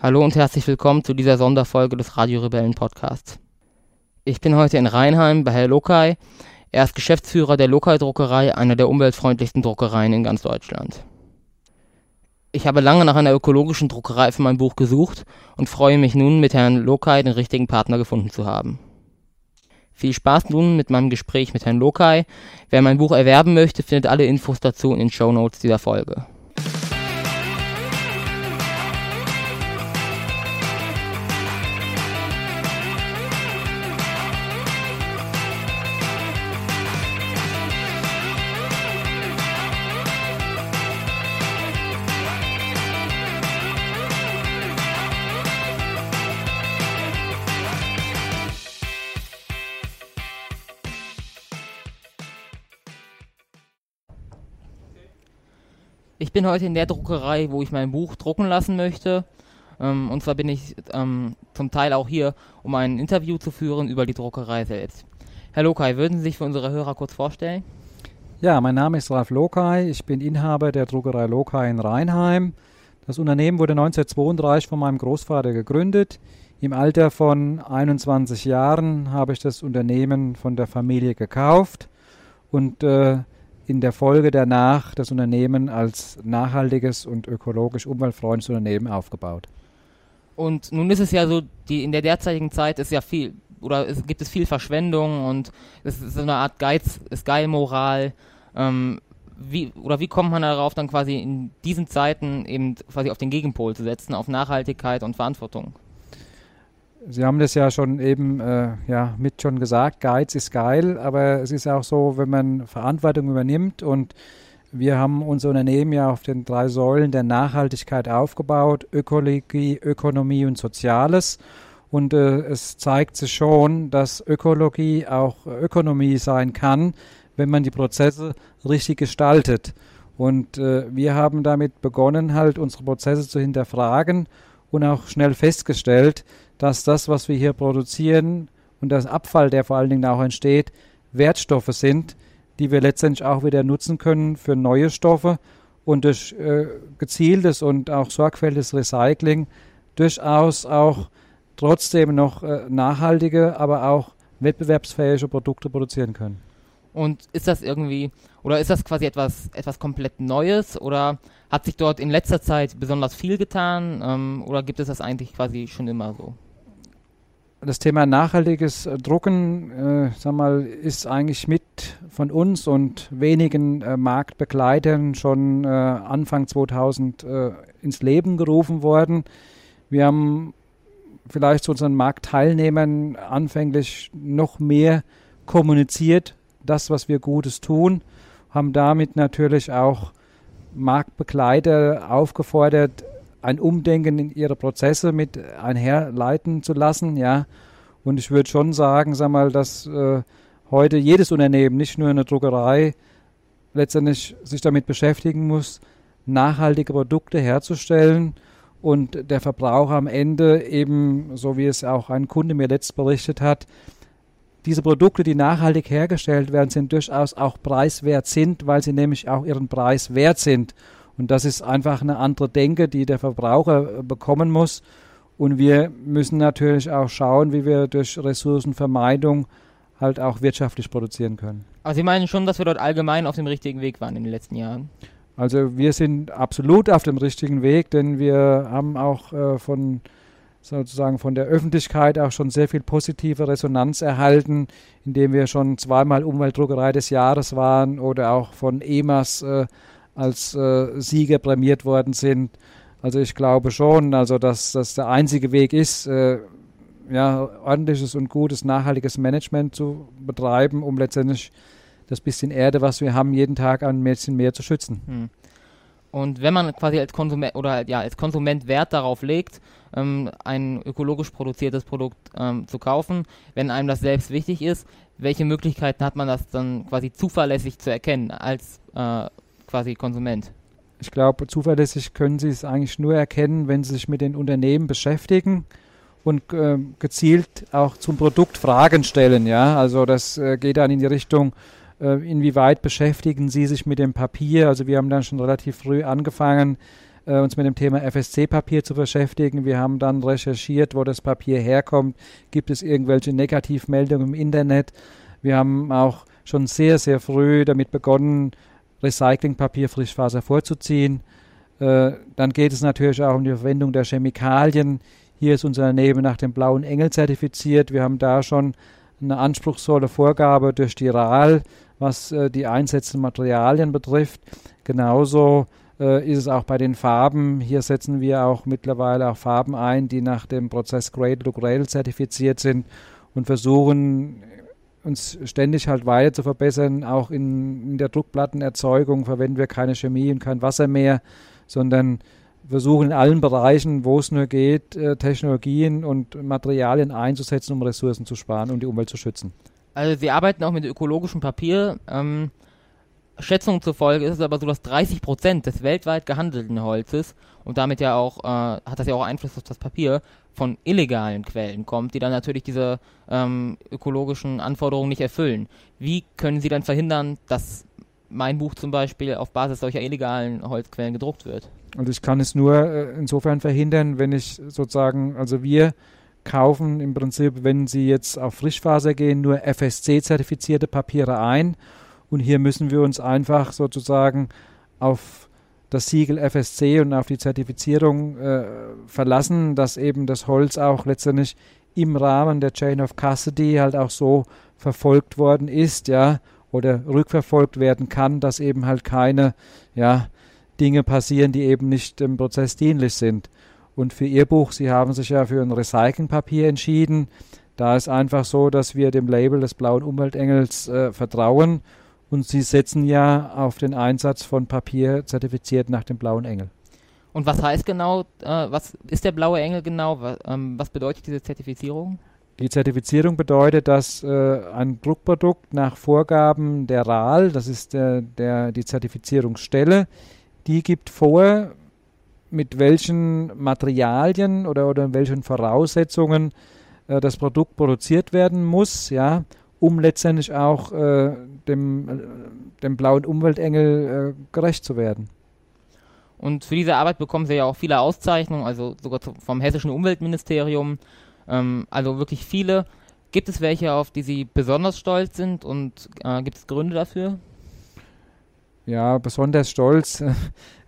Hallo und herzlich willkommen zu dieser Sonderfolge des Radio Rebellen Podcasts. Ich bin heute in Rheinheim bei Herr Lokai. Er ist Geschäftsführer der Lokai Druckerei, einer der umweltfreundlichsten Druckereien in ganz Deutschland. Ich habe lange nach einer ökologischen Druckerei für mein Buch gesucht und freue mich nun, mit Herrn Lokai den richtigen Partner gefunden zu haben. Viel Spaß nun mit meinem Gespräch mit Herrn Lokai. Wer mein Buch erwerben möchte, findet alle Infos dazu in den Show Notes dieser Folge. Ich bin heute in der Druckerei, wo ich mein Buch drucken lassen möchte. Ähm, und zwar bin ich ähm, zum Teil auch hier, um ein Interview zu führen über die Druckerei selbst. Herr Lokai, würden Sie sich für unsere Hörer kurz vorstellen? Ja, mein Name ist Ralf Lokai. Ich bin Inhaber der Druckerei Lokai in Rheinheim. Das Unternehmen wurde 1932 von meinem Großvater gegründet. Im Alter von 21 Jahren habe ich das Unternehmen von der Familie gekauft und äh, in der Folge danach das Unternehmen als nachhaltiges und ökologisch umweltfreundliches Unternehmen aufgebaut. Und nun ist es ja so, die in der derzeitigen Zeit ist ja viel oder es gibt es viel Verschwendung und es ist so eine Art Geiz, ist Geilmoral. Ähm, wie oder wie kommt man darauf, dann quasi in diesen Zeiten eben quasi auf den Gegenpol zu setzen, auf Nachhaltigkeit und Verantwortung? Sie haben das ja schon eben äh, ja, mit schon gesagt, Geiz ist geil, aber es ist auch so, wenn man Verantwortung übernimmt und wir haben unser Unternehmen ja auf den drei Säulen der Nachhaltigkeit aufgebaut, Ökologie, Ökonomie und Soziales. Und äh, es zeigt sich schon, dass Ökologie auch Ökonomie sein kann, wenn man die Prozesse richtig gestaltet. Und äh, wir haben damit begonnen, halt unsere Prozesse zu hinterfragen und auch schnell festgestellt, dass das, was wir hier produzieren und das Abfall, der vor allen Dingen auch entsteht, Wertstoffe sind, die wir letztendlich auch wieder nutzen können für neue Stoffe und durch äh, gezieltes und auch sorgfältiges Recycling durchaus auch trotzdem noch äh, nachhaltige, aber auch wettbewerbsfähige Produkte produzieren können. Und ist das irgendwie, oder ist das quasi etwas, etwas komplett Neues oder hat sich dort in letzter Zeit besonders viel getan ähm, oder gibt es das eigentlich quasi schon immer so? Das Thema nachhaltiges äh, Drucken, äh, sag mal, ist eigentlich mit von uns und wenigen äh, Marktbegleitern schon äh, Anfang 2000 äh, ins Leben gerufen worden. Wir haben vielleicht zu unseren Marktteilnehmern anfänglich noch mehr kommuniziert, das, was wir Gutes tun, haben damit natürlich auch Marktbegleiter aufgefordert, ein Umdenken in ihre Prozesse mit einherleiten zu lassen, ja. Und ich würde schon sagen, sag mal, dass äh, heute jedes Unternehmen, nicht nur eine Druckerei, letztendlich sich damit beschäftigen muss, nachhaltige Produkte herzustellen und der Verbraucher am Ende eben, so wie es auch ein Kunde mir letzt berichtet hat, diese Produkte, die nachhaltig hergestellt werden, sind durchaus auch preiswert sind, weil sie nämlich auch ihren Preis wert sind. Und das ist einfach eine andere Denke, die der Verbraucher äh, bekommen muss. Und wir müssen natürlich auch schauen, wie wir durch Ressourcenvermeidung halt auch wirtschaftlich produzieren können. Aber Sie meinen schon, dass wir dort allgemein auf dem richtigen Weg waren in den letzten Jahren? Also wir sind absolut auf dem richtigen Weg, denn wir haben auch äh, von sozusagen von der Öffentlichkeit auch schon sehr viel positive Resonanz erhalten, indem wir schon zweimal Umweltdruckerei des Jahres waren oder auch von EMAS äh, als äh, Sieger prämiert worden sind. Also ich glaube schon, also dass das der einzige Weg ist, äh, ja, ordentliches und gutes, nachhaltiges Management zu betreiben, um letztendlich das bisschen Erde, was wir haben, jeden Tag ein bisschen mehr zu schützen. Hm. Und wenn man quasi als Konsument oder ja als Konsument Wert darauf legt, ähm, ein ökologisch produziertes Produkt ähm, zu kaufen, wenn einem das selbst wichtig ist, welche Möglichkeiten hat man das dann quasi zuverlässig zu erkennen als äh, quasi Konsument? Ich glaube, zuverlässig können Sie es eigentlich nur erkennen, wenn Sie sich mit den Unternehmen beschäftigen und äh, gezielt auch zum Produkt Fragen stellen. Ja, also das äh, geht dann in die Richtung, äh, inwieweit beschäftigen Sie sich mit dem Papier? Also wir haben dann schon relativ früh angefangen, äh, uns mit dem Thema FSC-Papier zu beschäftigen. Wir haben dann recherchiert, wo das Papier herkommt. Gibt es irgendwelche Negativmeldungen im Internet? Wir haben auch schon sehr, sehr früh damit begonnen, Recyclingpapier Frischfaser vorzuziehen. Äh, dann geht es natürlich auch um die Verwendung der Chemikalien. Hier ist unser Unternehmen nach dem blauen Engel zertifiziert. Wir haben da schon eine anspruchsvolle Vorgabe durch die RAL, was äh, die einsetzenden Materialien betrifft. Genauso äh, ist es auch bei den Farben. Hier setzen wir auch mittlerweile auch Farben ein, die nach dem Prozess Cradle to Cradle zertifiziert sind und versuchen uns ständig halt weiter zu verbessern. Auch in, in der Druckplattenerzeugung verwenden wir keine Chemie und kein Wasser mehr, sondern versuchen in allen Bereichen, wo es nur geht, äh, Technologien und Materialien einzusetzen, um Ressourcen zu sparen und die Umwelt zu schützen. Also Sie arbeiten auch mit ökologischem Papier. Ähm, Schätzungen zufolge ist es aber so, dass 30 Prozent des weltweit gehandelten Holzes und damit ja auch, äh, hat das ja auch Einfluss auf das Papier, von illegalen Quellen kommt, die dann natürlich diese ähm, ökologischen Anforderungen nicht erfüllen. Wie können Sie dann verhindern, dass mein Buch zum Beispiel auf Basis solcher illegalen Holzquellen gedruckt wird? Also ich kann es nur äh, insofern verhindern, wenn ich sozusagen, also wir kaufen im Prinzip, wenn Sie jetzt auf Frischfaser gehen, nur FSC-zertifizierte Papiere ein und hier müssen wir uns einfach sozusagen auf das Siegel FSC und auf die Zertifizierung äh, verlassen, dass eben das Holz auch letztendlich im Rahmen der Chain of Custody halt auch so verfolgt worden ist, ja, oder rückverfolgt werden kann, dass eben halt keine, ja, Dinge passieren, die eben nicht dem Prozess dienlich sind. Und für Ihr Buch, Sie haben sich ja für ein Recyclingpapier entschieden. Da ist einfach so, dass wir dem Label des blauen Umweltengels äh, vertrauen und Sie setzen ja auf den Einsatz von Papier zertifiziert nach dem blauen Engel. Und was heißt genau, äh, was ist der blaue Engel genau? Was, ähm, was, bedeutet diese Zertifizierung? Die Zertifizierung bedeutet, dass äh, ein Druckprodukt nach Vorgaben der RAL, das ist der, der, die Zertifizierungsstelle, die gibt vor, mit welchen Materialien oder, oder in welchen Voraussetzungen äh, das Produkt produziert werden muss, ja, um letztendlich auch äh, dem, äh, dem blauen Umweltengel äh, gerecht zu werden. Und für diese Arbeit bekommen Sie ja auch viele Auszeichnungen, also sogar vom Hessischen Umweltministerium, ähm, also wirklich viele. Gibt es welche, auf die Sie besonders stolz sind und äh, gibt es Gründe dafür? Ja, besonders stolz.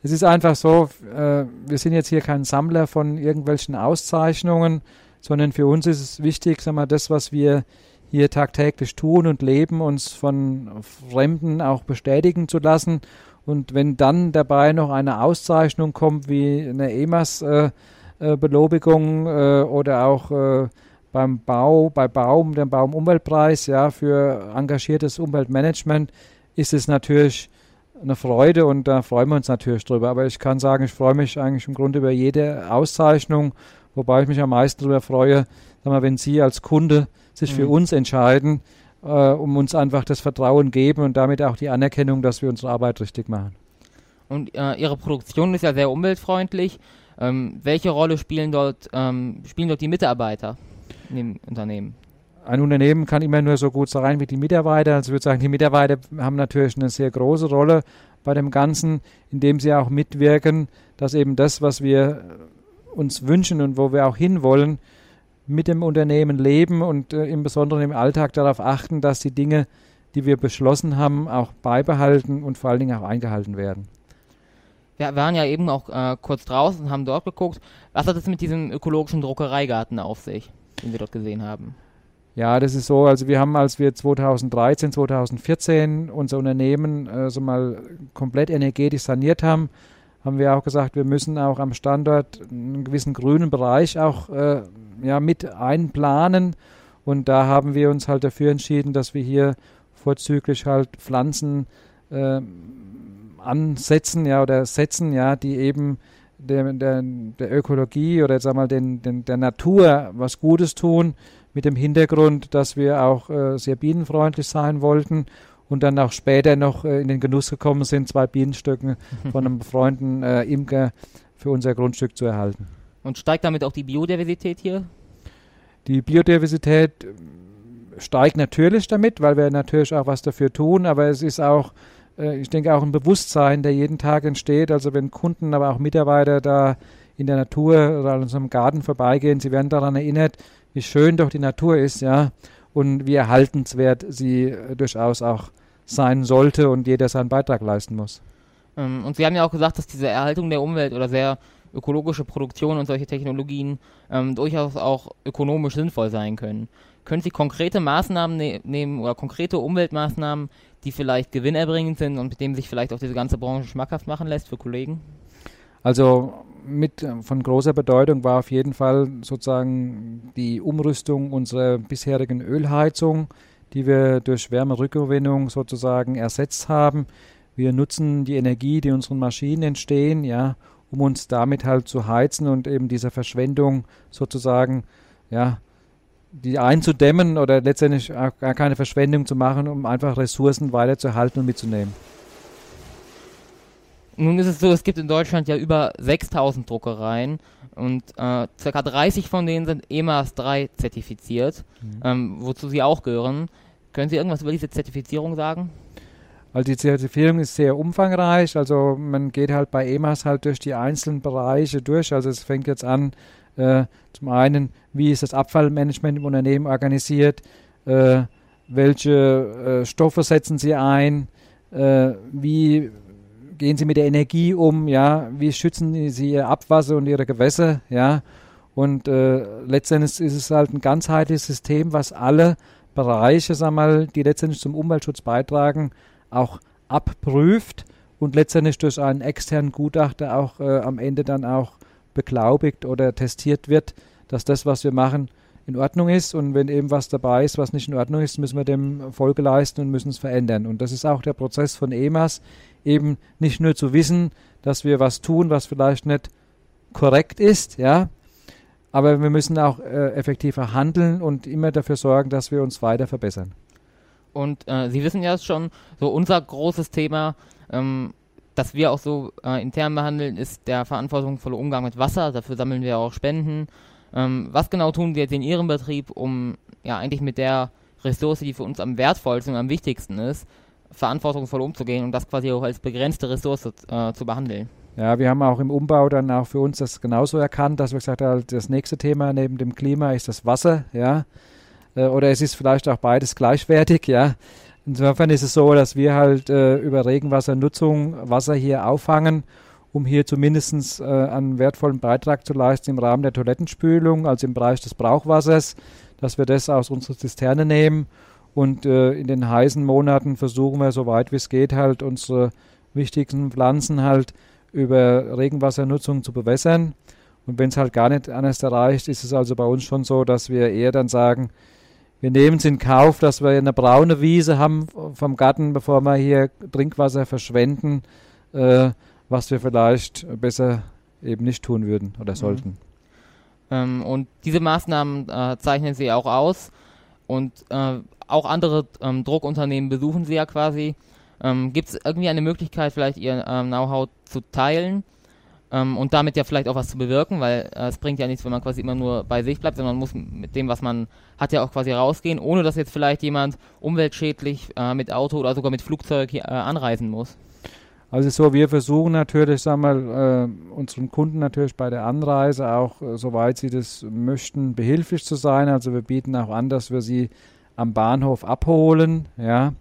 Es ist einfach so, äh, wir sind jetzt hier kein Sammler von irgendwelchen Auszeichnungen, sondern für uns ist es wichtig, sag mal, das, was wir hier tagtäglich tun und leben, uns von Fremden auch bestätigen zu lassen. Und wenn dann dabei noch eine Auszeichnung kommt, wie eine EMAS-Belobigung äh, äh, oder auch äh, beim Bau, bei Baum, dem Baumumweltpreis, ja, für engagiertes Umweltmanagement, ist es natürlich eine Freude und da freuen wir uns natürlich drüber. Aber ich kann sagen, ich freue mich eigentlich im Grunde über jede Auszeichnung, wobei ich mich am meisten darüber freue, wenn Sie als Kunde sich mhm. für uns entscheiden, äh, um uns einfach das Vertrauen geben und damit auch die Anerkennung, dass wir unsere Arbeit richtig machen. Und äh, Ihre Produktion ist ja sehr umweltfreundlich. Ähm, welche Rolle spielen dort, ähm, spielen dort die Mitarbeiter in dem Unternehmen? Ein Unternehmen kann immer nur so gut sein wie die Mitarbeiter. Also ich würde sagen, die Mitarbeiter haben natürlich eine sehr große Rolle bei dem Ganzen, indem sie auch mitwirken, dass eben das, was wir uns wünschen und wo wir auch hinwollen, mit dem Unternehmen leben und äh, im Besonderen im Alltag darauf achten, dass die Dinge, die wir beschlossen haben, auch beibehalten und vor allen Dingen auch eingehalten werden. Wir waren ja eben auch äh, kurz draußen und haben dort geguckt. Was hat es mit diesem ökologischen Druckereigarten auf sich, den wir dort gesehen haben? Ja, das ist so. Also wir haben, als wir 2013, 2014 unser Unternehmen äh, so mal komplett energetisch saniert haben, haben wir auch gesagt, wir müssen auch am Standort einen gewissen grünen Bereich auch äh, ja, mit einplanen. Und da haben wir uns halt dafür entschieden, dass wir hier vorzüglich halt Pflanzen äh, ansetzen, ja, oder setzen, ja, die eben der, der, der Ökologie oder sag mal den, den, der Natur was Gutes tun, mit dem Hintergrund, dass wir auch äh, sehr bienenfreundlich sein wollten und dann auch später noch äh, in den Genuss gekommen sind, zwei Bienenstöcken von einem befreundeten äh, Imker für unser Grundstück zu erhalten. Und steigt damit auch die Biodiversität hier? Die Biodiversität äh, steigt natürlich damit, weil wir natürlich auch was dafür tun, aber es ist auch, äh, ich denke, auch ein Bewusstsein, der jeden Tag entsteht. Also wenn Kunden, aber auch Mitarbeiter da in der Natur oder an unserem Garten vorbeigehen, sie werden daran erinnert, wie schön doch die Natur ist, ja, und wie erhaltenswert sie äh, durchaus auch sein sollte und jeder seinen Beitrag leisten muss. Ähm, und Sie haben ja auch gesagt, dass diese Erhaltung der Umwelt oder sehr ökologische Produktion und solche Technologien ähm, durchaus auch ökonomisch sinnvoll sein können. Können Sie konkrete Maßnahmen ne nehmen oder konkrete Umweltmaßnahmen, die vielleicht gewinnerbringend sind und mit denen sich vielleicht auch diese ganze Branche schmackhaft machen lässt für Kollegen? Also mit äh, von großer Bedeutung war auf jeden Fall sozusagen die Umrüstung unserer bisherigen Ölheizung, die wir durch Wärmerückgewinnung sozusagen ersetzt haben. Wir nutzen die Energie, die unseren Maschinen entstehen, ja, um uns damit halt zu heizen und eben dieser Verschwendung sozusagen, ja, die einzudämmen oder letztendlich gar keine Verschwendung zu machen, um einfach Ressourcen weiterzuhalten und mitzunehmen. Nun ist es so, es gibt in Deutschland ja über 6000 Druckereien und äh, ca. 30 von denen sind EMAS 3 zertifiziert, mhm. ähm, wozu Sie auch gehören. Können Sie irgendwas über diese Zertifizierung sagen? Also die Zertifizierung ist sehr umfangreich. Also man geht halt bei EMAS halt durch die einzelnen Bereiche durch. Also es fängt jetzt an, äh, zum einen, wie ist das Abfallmanagement im Unternehmen organisiert, äh, welche äh, Stoffe setzen Sie ein, äh, wie gehen Sie mit der Energie um, ja, wie schützen Sie Ihr Abwasser und Ihre Gewässer, ja, und äh, letztendlich ist es halt ein ganzheitliches System, was alle Bereiche, sag mal, die letztendlich zum Umweltschutz beitragen, auch abprüft und letztendlich durch einen externen Gutachter auch äh, am Ende dann auch beglaubigt oder testiert wird, dass das, was wir machen, in Ordnung ist. Und wenn eben was dabei ist, was nicht in Ordnung ist, müssen wir dem Folge leisten und müssen es verändern. Und das ist auch der Prozess von EMAS, eben nicht nur zu wissen, dass wir was tun, was vielleicht nicht korrekt ist, ja, aber wir müssen auch äh, effektiver handeln und immer dafür sorgen, dass wir uns weiter verbessern. Und äh, Sie wissen ja schon, so unser großes Thema, ähm, das wir auch so äh, intern behandeln, ist der verantwortungsvolle Umgang mit Wasser. Dafür sammeln wir auch Spenden. Ähm, was genau tun Sie jetzt in Ihrem Betrieb, um ja eigentlich mit der Ressource, die für uns am wertvollsten und am wichtigsten ist, verantwortungsvoll umzugehen und das quasi auch als begrenzte Ressource äh, zu behandeln. Ja, wir haben auch im Umbau dann auch für uns das genauso erkannt, dass wir gesagt haben, das nächste Thema neben dem Klima ist das Wasser, ja. Äh, oder es ist vielleicht auch beides gleichwertig, ja. Insofern ist es so, dass wir halt äh, über Regenwassernutzung Wasser hier auffangen, um hier zumindest äh, einen wertvollen Beitrag zu leisten im Rahmen der Toilettenspülung, also im Bereich des Brauchwassers, dass wir das aus unserer Zisterne nehmen und äh, in den heißen Monaten versuchen wir, soweit wie es geht, halt unsere wichtigsten Pflanzen halt über Regenwassernutzung zu bewässern. Und wenn es halt gar nicht anders erreicht, ist es also bei uns schon so, dass wir eher dann sagen, wir nehmen es in Kauf, dass wir eine braune Wiese haben vom Garten, bevor wir hier Trinkwasser verschwenden, äh, was wir vielleicht besser eben nicht tun würden oder mhm. sollten. Mhm. Ähm, und diese Maßnahmen äh, zeichnen Sie auch aus und äh, auch andere ähm, Druckunternehmen besuchen Sie ja quasi. Ähm, Gibt es irgendwie eine Möglichkeit, vielleicht Ihr ähm, Know-how zu teilen ähm, und damit ja vielleicht auch was zu bewirken, weil äh, es bringt ja nichts, wenn man quasi immer nur bei sich bleibt, sondern man muss mit dem, was man hat, ja auch quasi rausgehen, ohne dass jetzt vielleicht jemand umweltschädlich äh, mit Auto oder sogar mit Flugzeug hier, äh, anreisen muss. Also so, wir versuchen natürlich, sagen wir, äh, unseren Kunden natürlich bei der Anreise auch, äh, soweit sie das möchten, behilflich zu sein. Also wir bieten auch an, dass wir sie am Bahnhof abholen, ja.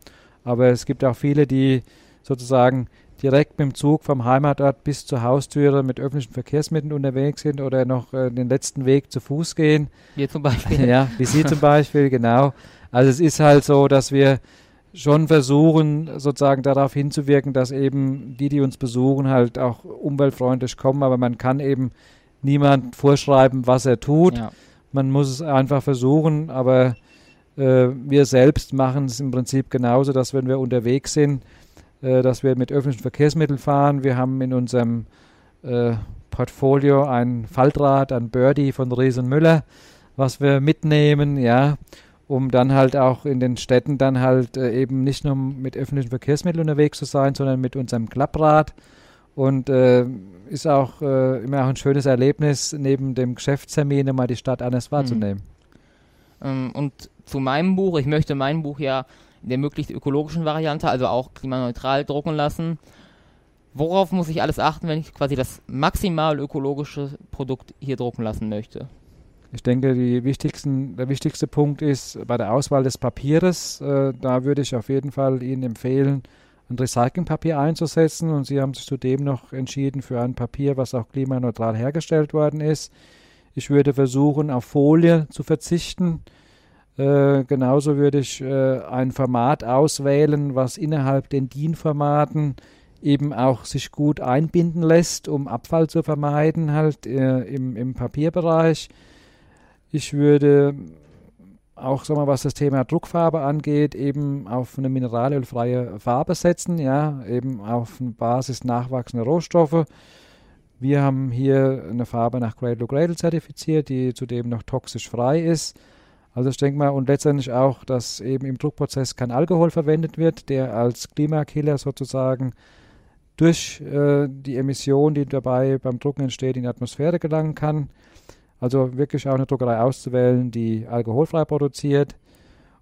Aber es gibt auch viele, die sozusagen direkt mit dem Zug vom Heimatort bis zur Haustüre mit öffentlichen Verkehrsmitteln unterwegs sind oder noch äh, den letzten Weg zu Fuß gehen. Hier zum Beispiel. ja, wie Sie zum Beispiel, genau. Also es ist halt so, dass wir schon versuchen, sozusagen darauf hinzuwirken, dass eben die, die uns besuchen, halt auch umweltfreundlich kommen, aber man kann eben niemand vorschreiben, was er tut. Ja. Man muss es einfach versuchen, aber äh, wir selbst machen es im Prinzip genauso, dass wenn wir unterwegs sind, äh, dass wir mit öffentlichen Verkehrsmitteln fahren. Wir haben in unserem äh, Portfolio ein Faltrad, ein Birdie von Riesen Müller, was wir mitnehmen, ja. Um dann halt auch in den Städten dann halt äh, eben nicht nur mit öffentlichen Verkehrsmitteln unterwegs zu sein, sondern mit unserem Klapprad. Und äh, ist auch äh, immer auch ein schönes Erlebnis, neben dem Geschäftstermin mal die Stadt anders wahrzunehmen. Mhm. Ähm, und zu meinem Buch, ich möchte mein Buch ja in der möglichst ökologischen Variante, also auch klimaneutral drucken lassen. Worauf muss ich alles achten, wenn ich quasi das maximal ökologische Produkt hier drucken lassen möchte? Ich denke, der wichtigste Punkt ist bei der Auswahl des Papieres. Äh, da würde ich auf jeden Fall Ihnen empfehlen, ein Recyclingpapier einzusetzen. Und Sie haben sich zudem noch entschieden für ein Papier, was auch klimaneutral hergestellt worden ist. Ich würde versuchen, auf Folie zu verzichten. Äh, genauso würde ich äh, ein Format auswählen, was innerhalb den DIN-Formaten eben auch sich gut einbinden lässt, um Abfall zu vermeiden, halt äh, im, im Papierbereich. Ich würde auch, sagen wir, was das Thema Druckfarbe angeht, eben auf eine mineralölfreie Farbe setzen, ja, eben auf Basis nachwachsender Rohstoffe. Wir haben hier eine Farbe nach Cradle to Cradle zertifiziert, die zudem noch toxisch frei ist. Also ich denke mal, und letztendlich auch, dass eben im Druckprozess kein Alkohol verwendet wird, der als Klimakiller sozusagen durch äh, die Emission, die dabei beim Drucken entsteht, in die Atmosphäre gelangen kann. Also wirklich auch eine Druckerei auszuwählen, die alkoholfrei produziert.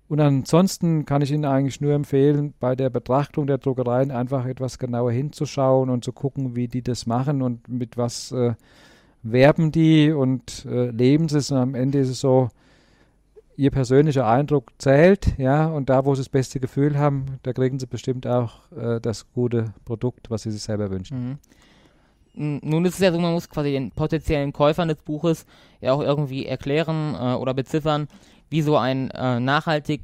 Und ansonsten kann ich Ihnen eigentlich nur empfehlen, bei der Betrachtung der Druckereien einfach etwas genauer hinzuschauen und zu gucken, wie die das machen und mit was äh, werben die und äh, leben sie es. Und am Ende ist es so, ihr persönlicher Eindruck zählt, ja, und da, wo sie das beste Gefühl haben, da kriegen sie bestimmt auch äh, das gute Produkt, was sie sich selber wünschen. Mhm. Nun ist es ja so, man muss quasi den potenziellen Käufern des Buches ja auch irgendwie erklären äh, oder beziffern, wie so ein äh, nachhaltig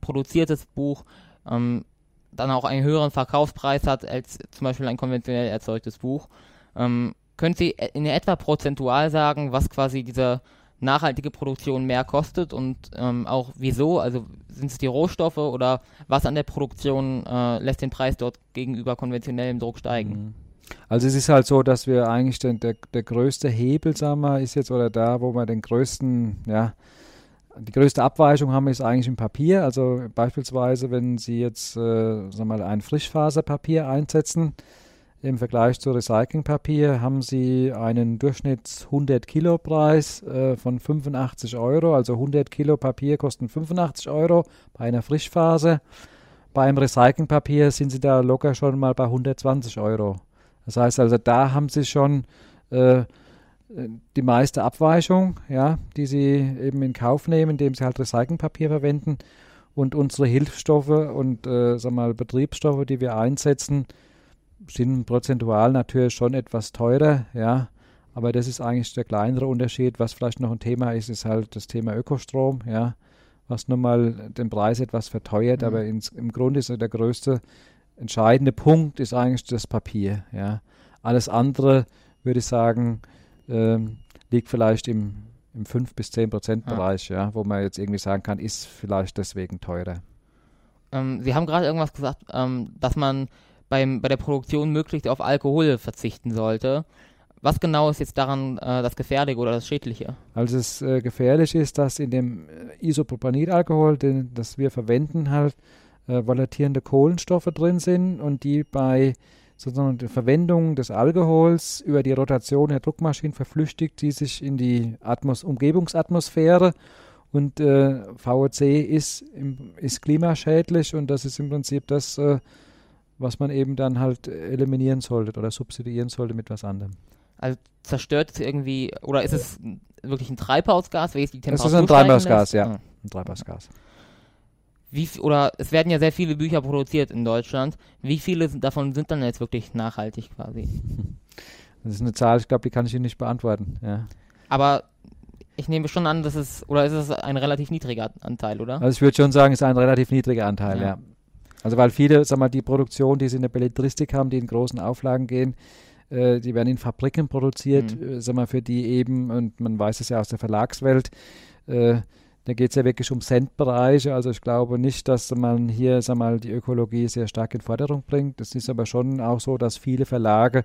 produziertes Buch ähm, dann auch einen höheren Verkaufspreis hat als zum Beispiel ein konventionell erzeugtes Buch. Ähm, können Sie in etwa prozentual sagen, was quasi diese nachhaltige Produktion mehr kostet und ähm, auch wieso? Also sind es die Rohstoffe oder was an der Produktion äh, lässt den Preis dort gegenüber konventionellem Druck steigen? Mhm. Also es ist halt so, dass wir eigentlich den, der, der größte Hebel, sagen wir, ist jetzt oder da, wo wir den größten, ja, die größte Abweichung haben, ist eigentlich im Papier. Also beispielsweise, wenn Sie jetzt, äh, sagen wir mal, ein Frischfaserpapier einsetzen, im Vergleich zu Recyclingpapier haben Sie einen Durchschnitts 100 Kilo Preis äh, von 85 Euro. Also 100 Kilo Papier kosten 85 Euro bei einer Frischphase. Beim Recyclingpapier sind Sie da locker schon mal bei 120 Euro. Das heißt also, da haben sie schon äh, die meiste Abweichung, ja, die sie eben in Kauf nehmen, indem sie halt Recyclingpapier verwenden. Und unsere Hilfsstoffe und äh, sag mal, Betriebsstoffe, die wir einsetzen, sind prozentual natürlich schon etwas teurer, ja. Aber das ist eigentlich der kleinere Unterschied. Was vielleicht noch ein Thema ist, ist halt das Thema Ökostrom, ja, was nun mal den Preis etwas verteuert, mhm. aber ins, im Grunde ist der größte entscheidende Punkt ist eigentlich das Papier. Ja. Alles andere, würde ich sagen, ähm, liegt vielleicht im, im 5 bis 10 Prozent Bereich, ja. ja. wo man jetzt irgendwie sagen kann, ist vielleicht deswegen teurer. Ähm, Sie haben gerade irgendwas gesagt, ähm, dass man beim, bei der Produktion möglichst auf Alkohol verzichten sollte. Was genau ist jetzt daran äh, das Gefährliche oder das Schädliche? Also das äh, Gefährliche ist, dass in dem äh, Isopropanilalkohol, den das wir verwenden, halt äh, volatierende Kohlenstoffe drin sind und die bei sozusagen der Verwendung des Alkohols über die Rotation der Druckmaschinen verflüchtigt die sich in die Atmos Umgebungsatmosphäre und äh, VOC ist, im, ist klimaschädlich und das ist im Prinzip das, äh, was man eben dann halt eliminieren sollte oder substituieren sollte mit was anderem. Also zerstört es irgendwie, oder ist es wirklich ein Treibhausgas? Welches die Temperatur es ist ein Treibhausgas, ja. Ah. Ein Treibhausgas wie, oder es werden ja sehr viele Bücher produziert in Deutschland. Wie viele davon sind dann jetzt wirklich nachhaltig quasi? Das ist eine Zahl, ich glaube, die kann ich Ihnen nicht beantworten. Ja. Aber ich nehme schon an, dass es, oder ist es ein relativ niedriger Anteil, oder? Also ich würde schon sagen, es ist ein relativ niedriger Anteil, ja. ja. Also weil viele, sag mal, die Produktion, die sie in der Belletristik haben, die in großen Auflagen gehen, äh, die werden in Fabriken produziert, mhm. äh, sag mal, für die eben, und man weiß es ja aus der Verlagswelt, äh, da geht es ja wirklich um Centbereiche. Also ich glaube nicht, dass man hier sag mal, die Ökologie sehr stark in Forderung bringt. Es ist aber schon auch so, dass viele Verlage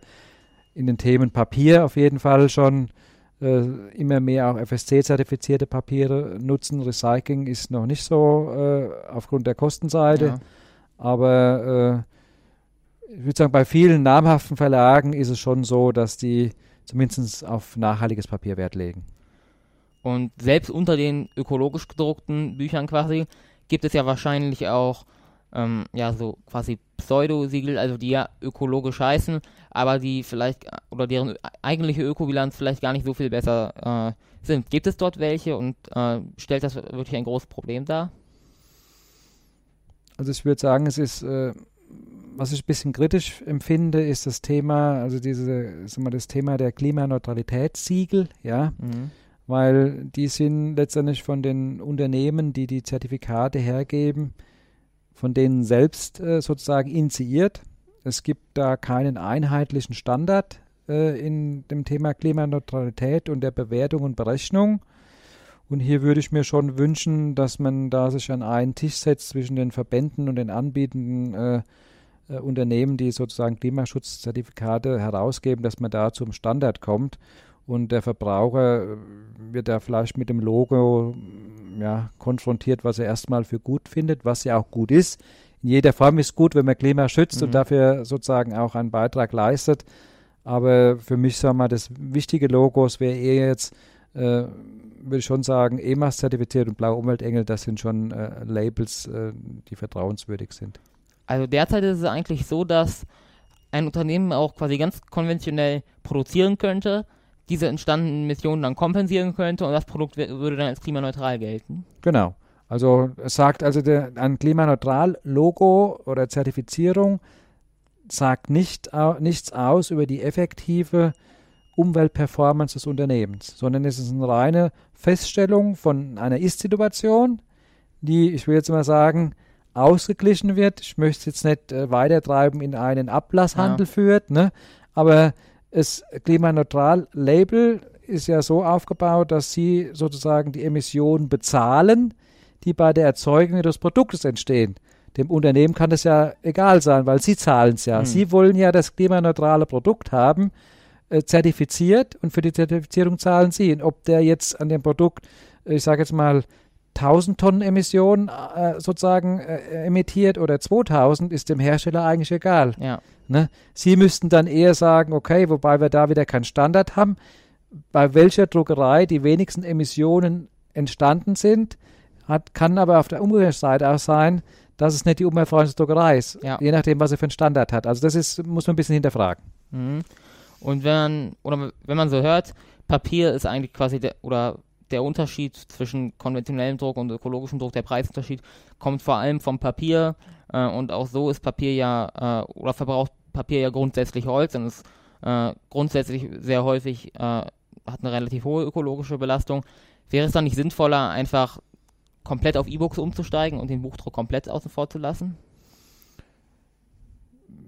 in den Themen Papier auf jeden Fall schon äh, immer mehr auch FSC-zertifizierte Papiere nutzen. Recycling ist noch nicht so äh, aufgrund der Kostenseite, ja. aber äh, ich würde sagen, bei vielen namhaften Verlagen ist es schon so, dass die zumindest auf nachhaltiges Papier Wert legen. Und selbst unter den ökologisch gedruckten Büchern quasi gibt es ja wahrscheinlich auch ähm, ja so quasi Pseudo-Siegel, also die ja ökologisch heißen, aber die vielleicht oder deren eigentliche Ökobilanz vielleicht gar nicht so viel besser äh, sind. Gibt es dort welche und äh, stellt das wirklich ein großes Problem dar? Also ich würde sagen, es ist, äh, was ich ein bisschen kritisch empfinde, ist das Thema, also diese, sagen wir, das Thema der Klimaneutralitätssiegel, ja. Mhm weil die sind letztendlich von den Unternehmen, die die Zertifikate hergeben, von denen selbst äh, sozusagen initiiert. Es gibt da keinen einheitlichen Standard äh, in dem Thema Klimaneutralität und der Bewertung und Berechnung. Und hier würde ich mir schon wünschen, dass man da sich an einen Tisch setzt zwischen den Verbänden und den anbietenden äh, äh Unternehmen, die sozusagen Klimaschutzzertifikate herausgeben, dass man da zum Standard kommt und der Verbraucher äh, wird da vielleicht mit dem Logo ja, konfrontiert, was er erstmal für gut findet, was ja auch gut ist. In jeder Form ist gut, wenn man Klima schützt mhm. und dafür sozusagen auch einen Beitrag leistet. Aber für mich, sagen wir mal, das wichtige Logos wäre eher jetzt, äh, würde ich schon sagen, EMAS zertifiziert und Blaue Umweltengel, das sind schon äh, Labels, äh, die vertrauenswürdig sind. Also derzeit ist es eigentlich so, dass ein Unternehmen auch quasi ganz konventionell produzieren könnte, diese entstandenen Emissionen dann kompensieren könnte und das Produkt würde dann als klimaneutral gelten. Genau. Also es sagt also der, ein klimaneutral-Logo oder Zertifizierung sagt nicht, au, nichts aus über die effektive Umweltperformance des Unternehmens, sondern es ist eine reine Feststellung von einer Ist-Situation, die, ich will jetzt mal sagen, ausgeglichen wird. Ich möchte es jetzt nicht äh, weitertreiben in einen Ablasshandel ja. führt, ne? aber das Klimaneutral-Label ist ja so aufgebaut, dass Sie sozusagen die Emissionen bezahlen, die bei der Erzeugung des Produktes entstehen. Dem Unternehmen kann das ja egal sein, weil Sie zahlen es ja. Hm. Sie wollen ja das klimaneutrale Produkt haben, äh, zertifiziert und für die Zertifizierung zahlen Sie. Und ob der jetzt an dem Produkt, ich sage jetzt mal, 1000 Tonnen Emissionen äh, sozusagen äh, emittiert oder 2000, ist dem Hersteller eigentlich egal. Ja. Ne? Sie müssten dann eher sagen, okay, wobei wir da wieder keinen Standard haben, bei welcher Druckerei die wenigsten Emissionen entstanden sind, hat, kann aber auf der Umkehrseite auch sein, dass es nicht die umweltfreundliche Druckerei ist, ja. je nachdem, was sie für einen Standard hat. Also das ist, muss man ein bisschen hinterfragen. Mhm. Und wenn man, oder wenn man so hört, Papier ist eigentlich quasi der, oder der Unterschied zwischen konventionellem Druck und ökologischem Druck, der Preisunterschied, kommt vor allem vom Papier. Äh, und auch so ist Papier ja, äh, oder verbraucht Papier ja grundsätzlich Holz und ist äh, grundsätzlich sehr häufig, äh, hat eine relativ hohe ökologische Belastung. Wäre es dann nicht sinnvoller, einfach komplett auf E-Books umzusteigen und den Buchdruck komplett außen vor zu lassen?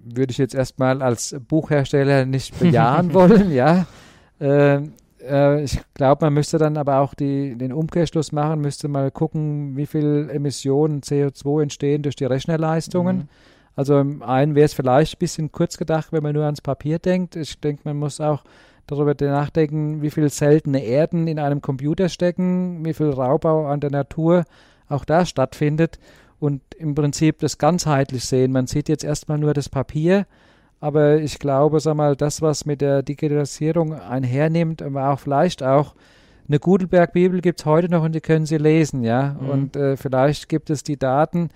Würde ich jetzt erstmal als Buchhersteller nicht bejahen wollen, ja. Ähm, äh, ich glaube, man müsste dann aber auch die, den Umkehrschluss machen, müsste mal gucken, wie viel Emissionen CO2 entstehen durch die Rechnerleistungen. Mhm. Also im einen wäre es vielleicht ein bisschen kurz gedacht, wenn man nur ans Papier denkt. Ich denke, man muss auch darüber nachdenken, wie viel seltene Erden in einem Computer stecken, wie viel Raubbau an der Natur auch da stattfindet und im Prinzip das ganzheitlich sehen. Man sieht jetzt erstmal nur das Papier, aber ich glaube, sag mal, das, was mit der Digitalisierung einhernimmt, aber auch vielleicht auch eine Gutenberg-Bibel gibt es heute noch und die können Sie lesen, ja. Mhm. Und äh, vielleicht gibt es die Daten,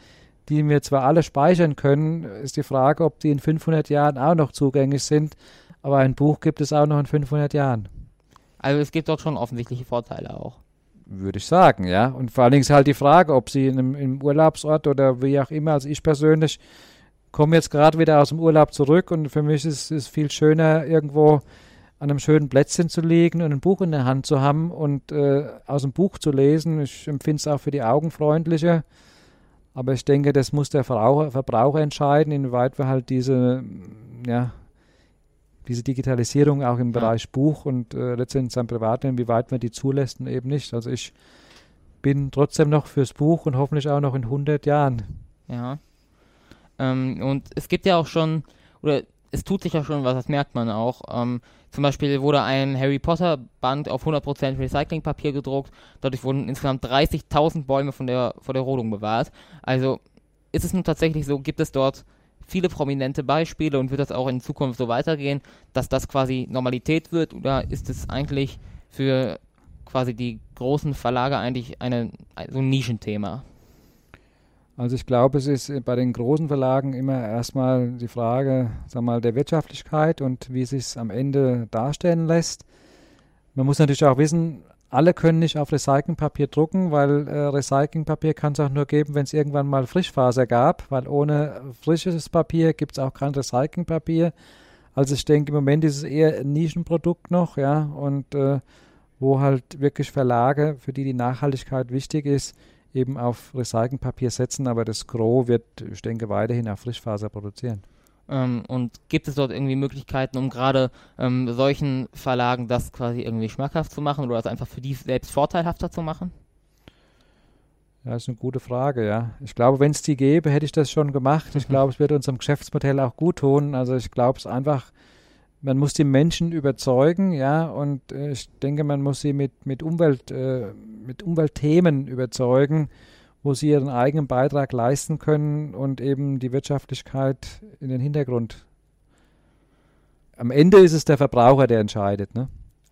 die wir zwar alle speichern können, ist die Frage, ob die in 500 Jahren auch noch zugänglich sind. Aber ein Buch gibt es auch noch in 500 Jahren. Also es gibt dort schon offensichtliche Vorteile auch. Würde ich sagen, ja. Und vor allen Dingen ist halt die Frage, ob Sie in einem, im Urlaubsort oder wie auch immer, also ich persönlich komme jetzt gerade wieder aus dem Urlaub zurück und für mich ist es viel schöner, irgendwo an einem schönen Plätzchen zu liegen und ein Buch in der Hand zu haben und äh, aus dem Buch zu lesen. Ich empfinde es auch für die Augen freundlicher. Aber ich denke, das muss der Verbraucher, Verbraucher entscheiden, inwieweit wir halt diese, ja, diese Digitalisierung auch im Bereich ja. Buch und äh, letztendlich sein Privatleben, inwieweit man die zulässt und eben nicht. Also ich bin trotzdem noch fürs Buch und hoffentlich auch noch in 100 Jahren. Ja. Ähm, und es gibt ja auch schon, oder es tut sich ja schon was, das merkt man auch. Ähm, zum Beispiel wurde ein Harry Potter Band auf 100% Recyclingpapier gedruckt. Dadurch wurden insgesamt 30.000 Bäume von der, vor der Rodung bewahrt. Also ist es nun tatsächlich so, gibt es dort viele prominente Beispiele und wird das auch in Zukunft so weitergehen, dass das quasi Normalität wird oder ist es eigentlich für quasi die großen Verlage eigentlich eine, so ein Nischenthema? Also ich glaube, es ist bei den großen Verlagen immer erstmal die Frage, sag mal, der Wirtschaftlichkeit und wie es sich am Ende darstellen lässt. Man muss natürlich auch wissen, alle können nicht auf Recyclingpapier drucken, weil äh, Recyclingpapier kann es auch nur geben, wenn es irgendwann mal Frischfaser gab, weil ohne frisches Papier gibt es auch kein Recyclingpapier. Also ich denke, im Moment ist es eher ein Nischenprodukt noch, ja, und äh, wo halt wirklich Verlage, für die die Nachhaltigkeit wichtig ist, eben auf Recyclingpapier setzen, aber das Gros wird, ich denke, weiterhin auf Frischfaser produzieren. Ähm, und gibt es dort irgendwie Möglichkeiten, um gerade ähm, solchen Verlagen das quasi irgendwie schmackhaft zu machen oder das einfach für die selbst vorteilhafter zu machen? Ja, das ist eine gute Frage, ja. Ich glaube, wenn es die gäbe, hätte ich das schon gemacht. Ich glaube, es wird unserem Geschäftsmodell auch gut tun. Also ich glaube es einfach, man muss die Menschen überzeugen, ja, und äh, ich denke, man muss sie mit, mit, Umwelt, äh, mit Umweltthemen überzeugen, wo sie ihren eigenen Beitrag leisten können und eben die Wirtschaftlichkeit in den Hintergrund. Am Ende ist es der Verbraucher, der entscheidet, ne?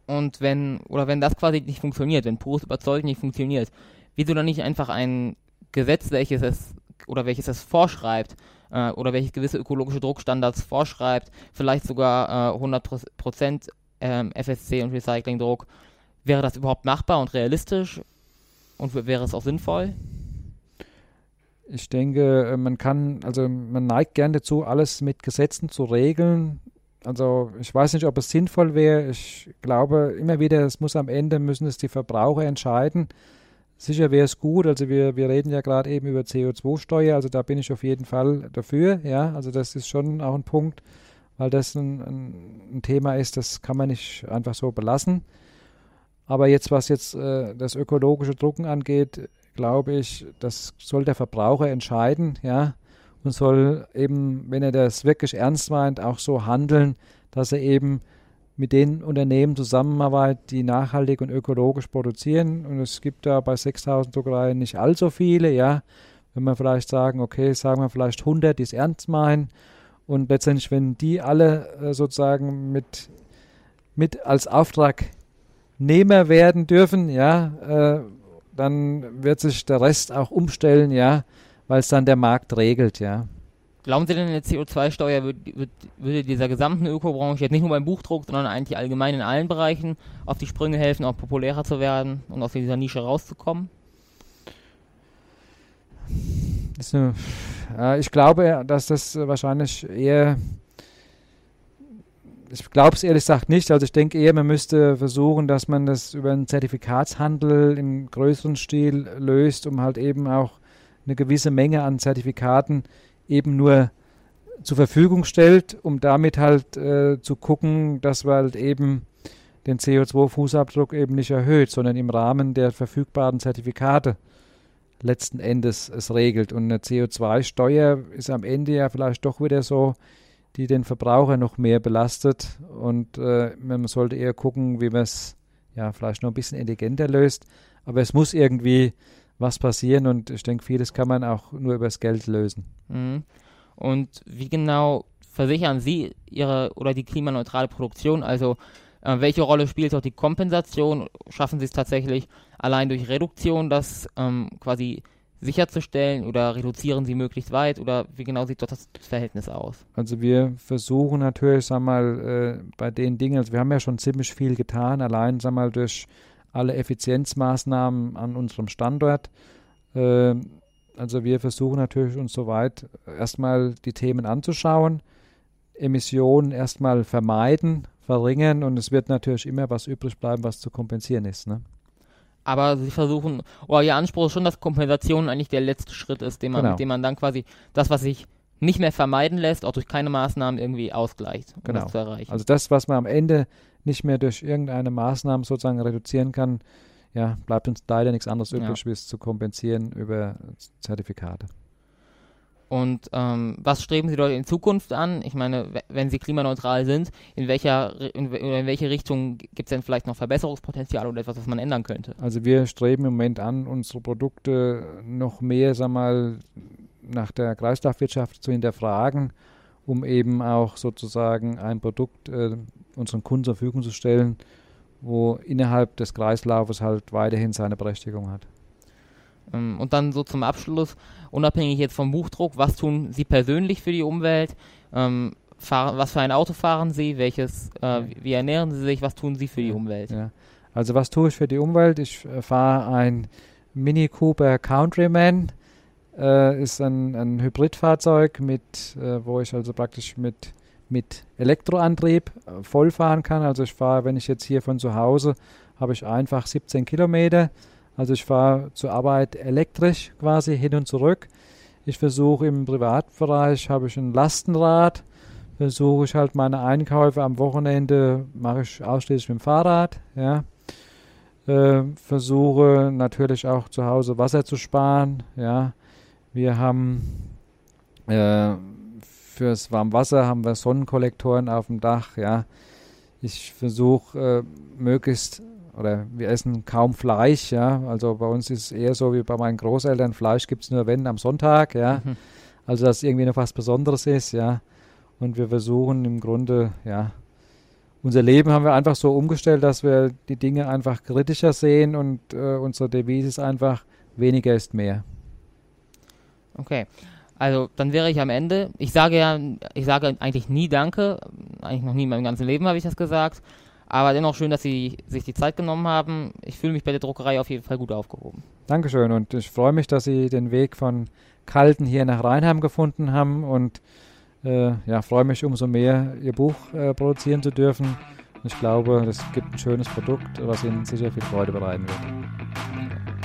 Und wenn, oder wenn das quasi nicht funktioniert, wenn pures Überzeugen nicht funktioniert, wieso dann nicht einfach ein Gesetz, welches es, oder welches es vorschreibt, äh, oder welches gewisse ökologische Druckstandards vorschreibt, vielleicht sogar äh, 100% ähm, FSC und Recyclingdruck. Wäre das überhaupt machbar und realistisch? Und wäre es auch sinnvoll? Ich denke, äh, man kann, also man neigt gern dazu, alles mit Gesetzen zu regeln. Also ich weiß nicht, ob es sinnvoll wäre. Ich glaube immer wieder, es muss am Ende, müssen es die Verbraucher entscheiden. Sicher wäre es gut, also wir, wir reden ja gerade eben über CO2-Steuer, also da bin ich auf jeden Fall dafür, ja, also das ist schon auch ein Punkt, weil das ein, ein, ein Thema ist, das kann man nicht einfach so belassen. Aber jetzt, was jetzt äh, das ökologische Drucken angeht, glaube ich, das soll der Verbraucher entscheiden, ja, und soll eben, wenn er das wirklich ernst meint, auch so handeln, dass er eben mit den Unternehmen zusammenarbeitet, die nachhaltig und ökologisch produzieren. Und es gibt da bei 6000 Druckereien nicht allzu viele, ja. Wenn wir vielleicht sagen, okay, sagen wir vielleicht 100, die es ernst meinen. Und letztendlich, wenn die alle äh, sozusagen mit, mit als Auftragnehmer werden dürfen, ja, äh, dann wird sich der Rest auch umstellen, ja, weil es dann der Markt regelt, ja. Glauben Sie denn, eine CO2-Steuer würde, würde dieser gesamten Ökobranche jetzt nicht nur beim Buchdruck, sondern eigentlich allgemein in allen Bereichen auf die Sprünge helfen, auch populärer zu werden und aus dieser Nische rauszukommen? Eine, äh, ich glaube, dass das wahrscheinlich eher ich glaube es ehrlich gesagt nicht. Also ich denke eher, man müsste versuchen, dass man das über einen Zertifikatshandel im größeren Stil löst, um halt eben auch eine gewisse Menge an Zertifikaten eben nur zur Verfügung stellt, um damit halt äh, zu gucken, dass wir halt eben den CO2-Fußabdruck eben nicht erhöht, sondern im Rahmen der verfügbaren Zertifikate letzten Endes es regelt. Und eine CO2-Steuer ist am Ende ja vielleicht doch wieder so, die den Verbraucher noch mehr belastet. Und äh, man sollte eher gucken, wie man es ja vielleicht noch ein bisschen intelligenter löst. Aber es muss irgendwie was passieren und ich denke, vieles kann man auch nur über das Geld lösen. Mhm. Und wie genau versichern Sie Ihre oder die klimaneutrale Produktion? Also äh, welche Rolle spielt auch die Kompensation? Schaffen Sie es tatsächlich allein durch Reduktion, das ähm, quasi sicherzustellen oder reduzieren Sie möglichst weit oder wie genau sieht dort das Verhältnis aus? Also wir versuchen natürlich, sag mal, äh, bei den Dingen, also wir haben ja schon ziemlich viel getan, allein, sag mal, durch alle Effizienzmaßnahmen an unserem Standort. Äh, also wir versuchen natürlich uns soweit erstmal die Themen anzuschauen, Emissionen erstmal vermeiden, verringern und es wird natürlich immer was übrig bleiben, was zu kompensieren ist. Ne? Aber sie versuchen, oder ihr Anspruch ist schon, dass Kompensation eigentlich der letzte Schritt ist, den man, genau. mit dem man dann quasi das, was sich nicht mehr vermeiden lässt, auch durch keine Maßnahmen irgendwie ausgleicht, um genau. das zu erreichen. Also das, was man am Ende nicht mehr durch irgendeine Maßnahme sozusagen reduzieren kann, ja, bleibt uns leider nichts anderes übrig, ja. wie es zu kompensieren über Zertifikate. Und ähm, was streben Sie dort in Zukunft an? Ich meine, wenn Sie klimaneutral sind, in welcher in, in welche Richtung gibt es denn vielleicht noch Verbesserungspotenzial oder etwas, was man ändern könnte? Also wir streben im Moment an, unsere Produkte noch mehr, sag mal, nach der Kreislaufwirtschaft zu hinterfragen, um eben auch sozusagen ein Produkt äh, unseren Kunden zur Verfügung zu stellen, wo innerhalb des Kreislaufes halt weiterhin seine Berechtigung hat. Ähm, und dann so zum Abschluss, unabhängig jetzt vom Buchdruck, was tun Sie persönlich für die Umwelt? Ähm, fahren, was für ein Auto fahren Sie? Welches, äh, wie ernähren Sie sich? Was tun Sie für die Umwelt? Ja. Also was tue ich für die Umwelt? Ich äh, fahre ein Mini Cooper Countryman. Äh, ist ein, ein Hybridfahrzeug, mit, äh, wo ich also praktisch mit, mit Elektroantrieb äh, vollfahren kann. Also ich fahre, wenn ich jetzt hier von zu Hause, habe ich einfach 17 Kilometer also ich fahre zur Arbeit elektrisch quasi hin und zurück. Ich versuche im Privatbereich, habe ich ein Lastenrad, versuche ich halt meine Einkäufe am Wochenende, mache ich ausschließlich mit dem Fahrrad, ja. Äh, versuche natürlich auch zu Hause Wasser zu sparen, ja. Wir haben äh, fürs Warmwasser haben wir Sonnenkollektoren auf dem Dach, ja. Ich versuche äh, möglichst oder wir essen kaum Fleisch, ja. Also bei uns ist es eher so wie bei meinen Großeltern, Fleisch gibt es nur wenn am Sonntag, ja. Mhm. Also dass irgendwie noch was Besonderes ist, ja. Und wir versuchen im Grunde, ja, unser Leben haben wir einfach so umgestellt, dass wir die Dinge einfach kritischer sehen und äh, unsere Devise ist einfach, weniger ist mehr. Okay. Also dann wäre ich am Ende. Ich sage ja, ich sage eigentlich nie Danke. Eigentlich noch nie in meinem ganzen Leben habe ich das gesagt. Aber dennoch schön, dass Sie sich die Zeit genommen haben. Ich fühle mich bei der Druckerei auf jeden Fall gut aufgehoben. Dankeschön und ich freue mich, dass Sie den Weg von Kalten hier nach Rheinheim gefunden haben und äh, ja, freue mich umso mehr, Ihr Buch äh, produzieren zu dürfen. Ich glaube, das gibt ein schönes Produkt, was Ihnen sicher viel Freude bereiten wird.